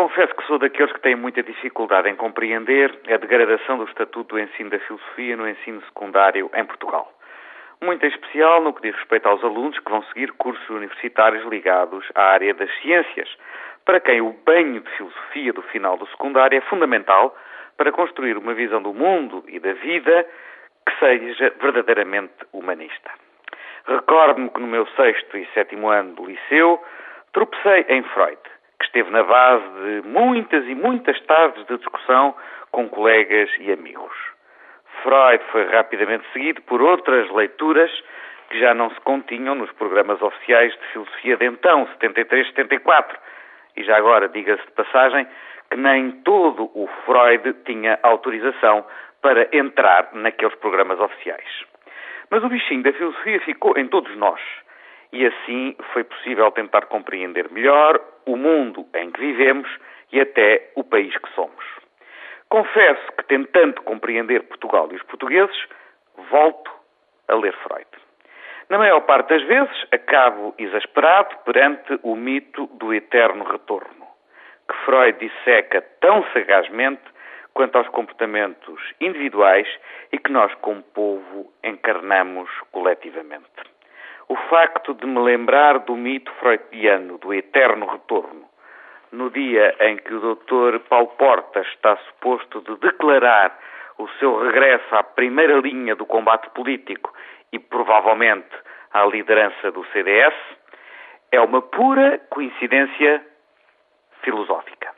Confesso que sou daqueles que têm muita dificuldade em compreender a degradação do estatuto do ensino da filosofia no ensino secundário em Portugal. Muito em especial no que diz respeito aos alunos que vão seguir cursos universitários ligados à área das ciências, para quem o banho de filosofia do final do secundário é fundamental para construir uma visão do mundo e da vida que seja verdadeiramente humanista. Recordo-me que no meu sexto e sétimo ano do liceu tropecei em Freud que esteve na base de muitas e muitas tardes de discussão com colegas e amigos. Freud foi rapidamente seguido por outras leituras que já não se continham nos programas oficiais de filosofia de então, 73-74. E já agora, diga-se de passagem, que nem todo o Freud tinha autorização para entrar naqueles programas oficiais. Mas o bichinho da filosofia ficou em todos nós e assim foi possível tentar compreender melhor o mundo em que vivemos e até o país que somos. Confesso que, tentando compreender Portugal e os portugueses, volto a ler Freud. Na maior parte das vezes, acabo exasperado perante o mito do eterno retorno, que Freud disseca tão sagazmente quanto aos comportamentos individuais e que nós, como povo, encarnamos coletivamente o facto de me lembrar do mito freudiano do eterno retorno, no dia em que o Dr. Paulo Portas está suposto de declarar o seu regresso à primeira linha do combate político e provavelmente à liderança do CDS, é uma pura coincidência filosófica.